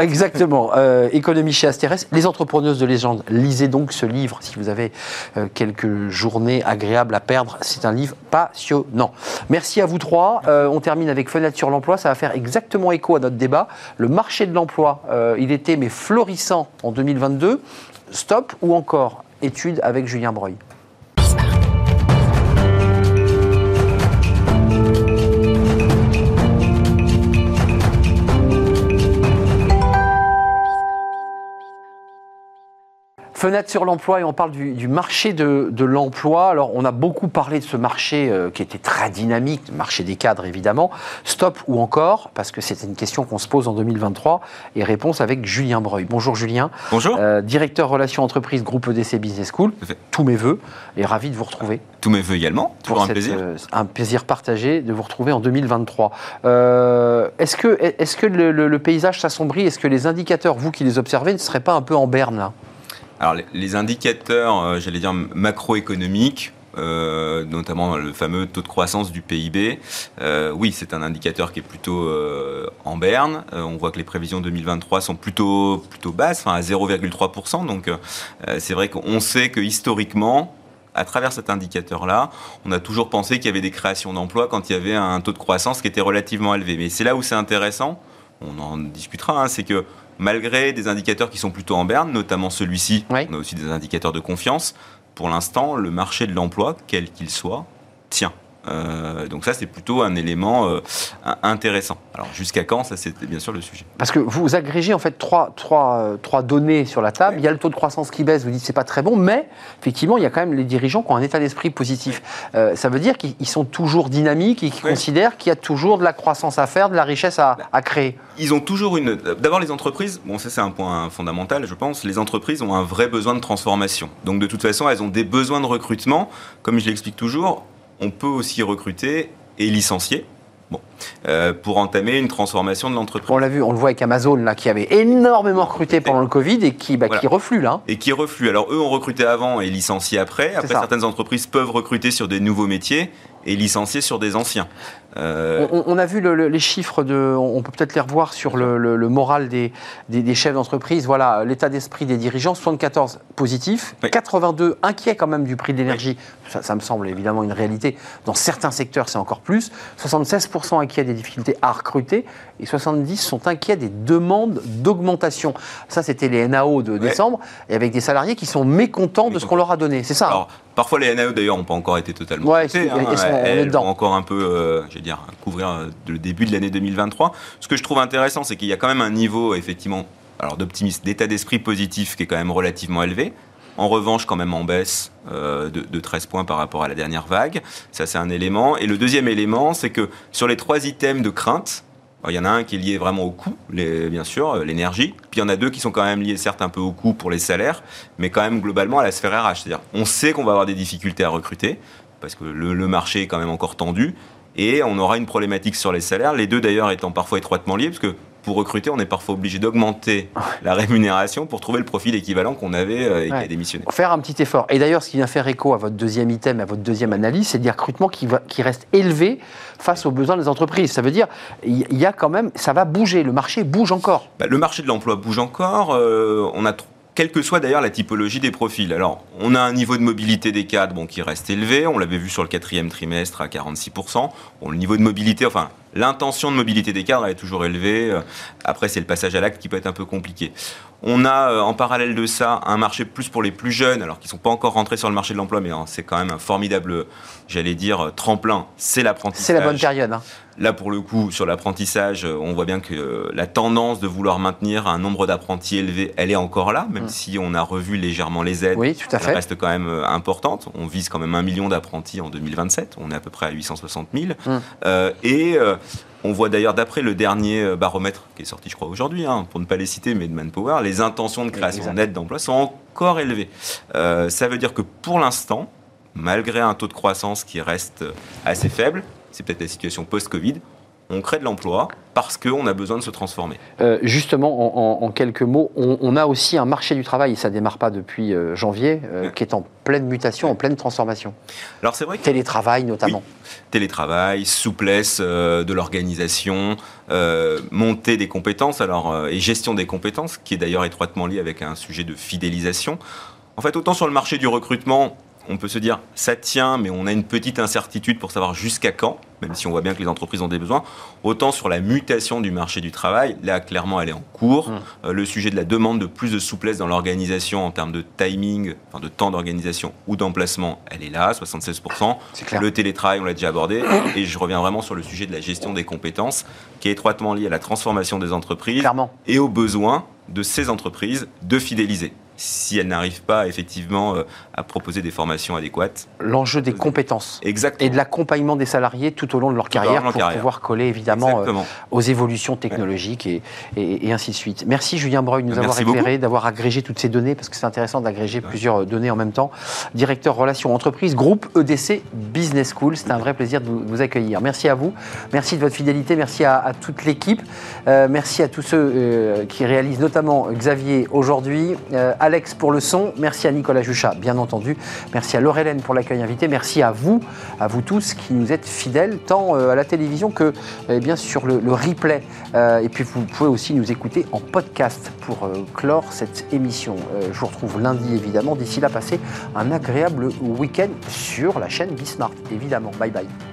Exactement. économie chez Asterès. Les entrepreneuses de légende. Lisez donc ce livre si vous avez quelques journées agréables à perdre. C'est un livre passionnant. Merci à vous trois. Euh, on termine avec Fenêtre sur l'emploi. Ça va faire exactement écho à notre débat. Le marché de l'emploi, euh, il était mais florissant en 2022. Stop ou encore étude avec Julien Breuil? Fenêtre sur l'emploi et on parle du, marché de, l'emploi. Alors on a beaucoup parlé de ce marché euh, qui était très dynamique, le marché des cadres évidemment. Stop ou encore Parce que c'était une question qu'on se pose en 2023 et réponse avec Julien Breuil. Bonjour Julien. Bonjour. Euh, directeur relations entreprises groupe EDC Business School. Tous mes voeux et ravi de vous retrouver. Tous mes voeux également. Pour un plaisir. Euh, un plaisir partagé de vous retrouver en 2023. est-ce que, est que le, le paysage s'assombrit? Est-ce que les indicateurs, vous qui les observez, ne seraient pas un peu en berne là? Alors, les, indicateurs, euh, j'allais dire macroéconomiques, euh, notamment le fameux taux de croissance du PIB. Euh, oui, c'est un indicateur qui est plutôt en berne. on voit que les prévisions 2023 sont plutôt, plutôt basses, à 0,3%. Donc c'est vrai qu'on sait que historiquement, à travers cet indicateur-là, on a toujours pensé qu'il y avait des créations d'emplois quand il y avait un taux de croissance qui était relativement élevé. Mais c'est là où c'est intéressant, on en discutera, hein, c'est que malgré des indicateurs qui sont plutôt en berne, notamment celui-ci, on a aussi des indicateurs de confiance. Pour l'instant, le marché de l'emploi, quel qu'il soit, tient. Euh, donc ça, c'est plutôt un élément euh, intéressant. Alors jusqu'à quand? Ça, c'est bien sûr le sujet. Parce que vous agrégez en fait trois, trois, euh, trois données sur la table. Il y a le taux de croissance qui baisse, vous dites c'est pas très bon, mais effectivement, il y a quand même les dirigeants qui ont un état d'esprit positif. ça veut dire qu'ils sont toujours dynamiques et qu'ils considèrent qu'il y a toujours de la croissance à faire, de la richesse à, à créer. Ils ont toujours une... D'abord, les entreprises, bon ça c'est un point fondamental, je pense, les entreprises ont un vrai besoin de transformation. Donc de toute façon, elles ont des besoins de recrutement. Comme je l'explique toujours, on peut aussi recruter et licencier. Bon, euh, pour entamer une transformation de l'entreprise. On l'a vu, on le voit avec Amazon, là, qui avait énormément recruté pendant le Covid et qui, bah, qui reflue là. Et qui reflue. Alors eux ont recruté avant et licencié après. Après, certaines entreprises peuvent recruter sur des nouveaux métiers et licencier sur des anciens. Euh, on, a vu les chiffres, de, on peut peut-être les revoir sur le, moral des, des, chefs d'entreprise. Voilà, l'état d'esprit des dirigeants, 74 positifs, 82 inquiets quand même du prix de l'énergie. Ça, me semble évidemment une réalité. Dans certains secteurs, c'est encore plus. 76% inquiets des difficultés à recruter et 70 sont inquiets des demandes d'augmentation. Ça, c'était les NAO de décembre, et avec des salariés qui sont mécontents de ce qu'on leur a donné. C'est ça hein? Parfois, les NAO d'ailleurs n'ont pas encore été totalement ouais, hein. elles, vont encore un peu, euh, je vais dire, couvrir euh, le début de l'année 2023. Ce que je trouve intéressant, c'est qu'il y a quand même un niveau, effectivement, alors d'optimisme, d'état d'esprit positif qui est quand même relativement élevé. En revanche, quand même en baisse euh, de, de, 13 points par rapport à la dernière vague. Ça, c'est un élément. Et le deuxième élément, c'est que sur les trois items de crainte, il y en a un qui est lié vraiment au coût, bien sûr, euh, l'énergie. Puis il y en a deux qui sont quand même liés, certes, un peu au coût pour les salaires, mais quand même globalement à la sphère RH. C'est-à-dire, on sait qu'on va avoir des difficultés à recruter, parce que le, le, marché est quand même encore tendu, et on aura une problématique sur les salaires, les deux d'ailleurs étant parfois étroitement liés, parce que pour recruter, on est parfois obligé d'augmenter la rémunération pour trouver le profil équivalent qu'on avait euh, et qui a démissionné. Faire un petit effort. Et d'ailleurs, ce qui vient faire écho à votre deuxième item, à votre deuxième analyse, c'est des recrutements qui, va, qui restent élevés face aux besoins des entreprises. Ça veut dire, il y a quand même, ça va bouger, le marché bouge encore. Bah, le marché de l'emploi bouge encore. Euh, on a quelle que soit d'ailleurs la typologie des profils. Alors, on a un niveau de mobilité des cadres bon, qui reste élevé, on l'avait vu sur le quatrième trimestre à 46%. Bon, le niveau de mobilité, enfin, l'intention de mobilité des cadres est toujours élevée. Après, c'est le passage à l'acte qui peut être un peu compliqué. On a euh, en parallèle de ça un marché plus pour les plus jeunes, alors qu'ils ne sont pas encore rentrés sur le marché de l'emploi, mais hein, c'est quand même un formidable, j'allais dire, tremplin. C'est l'apprentissage. C'est la bonne période. Hein. Là, pour le coup, sur l'apprentissage, euh, on voit bien que euh, la tendance de vouloir maintenir un nombre d'apprentis élevé, elle est encore là, même mm. si on a revu légèrement les aides. Oui, tout à fait. Elle reste quand même euh, importante. On vise quand même un million d'apprentis en 2027. On est à peu près à 860 000. Mm. et on voit d'ailleurs, d'après le dernier baromètre qui est sorti, je crois, aujourd'hui, hein, pour ne pas les citer, mais de Manpower, les intentions de création nette d'emploi sont encore élevées. ça veut dire que pour l'instant, malgré un taux de croissance qui reste assez faible, c'est peut-être la situation post-Covid, on crée de l'emploi parce qu'on a besoin de se transformer. Euh, justement, en, quelques mots, on, a aussi un marché du travail, ça ne démarre pas depuis euh, janvier, euh, qui est en pleine mutation, en pleine transformation. Alors c'est vrai que... Télétravail notamment. Télétravail, souplesse de l'organisation, montée des compétences alors, et gestion des compétences, qui est d'ailleurs étroitement lié avec un sujet de fidélisation. En fait, autant sur le marché du recrutement, on peut se dire ça tient, mais on a une petite incertitude pour savoir jusqu'à quand, même si on voit bien que les entreprises ont des besoins. Autant sur la mutation du marché du travail, là clairement elle est en cours. Mmh. Euh, le sujet de la demande de plus de souplesse dans l'organisation en termes de timing, enfin de temps d'organisation ou d'emplacement, elle est là, 76%. Le télétravail, on l'a déjà abordé. [COUGHS] Et je reviens vraiment sur le sujet de la gestion des compétences, qui est étroitement lié à la transformation des entreprises et aux besoins de ces entreprises de fidéliser si elles n'arrivent pas effectivement euh, à proposer des formations adéquates. L'enjeu des compétences Exactement. et de l'accompagnement des salariés tout au long de leur carrière pour pouvoir coller évidemment euh, aux évolutions technologiques et, et, ainsi de suite. Merci Julien Breuil de nous avoir éclairé, d'avoir agrégé toutes ces données parce que c'est intéressant d'agréger plusieurs euh, données en même temps. Directeur relations entreprises, groupe EDC Business School. C'était un vrai plaisir de vous, accueillir. Merci à vous, merci de votre fidélité, merci à, toute l'équipe, merci à tous ceux qui réalisent, notamment Xavier aujourd'hui. Alex pour le son. Merci à Nicolas Juchat, bien entendu. Merci à Laurelène pour l'accueil invité. Merci à vous, à vous tous qui nous êtes fidèles, tant euh, à la télévision que eh bien sur le, replay. Euh, et puis vous pouvez aussi nous écouter en podcast pour euh, clore cette émission. je vous retrouve lundi évidemment. D'ici là, passez un agréable week-end sur la chaîne Bismart, évidemment. Bye bye.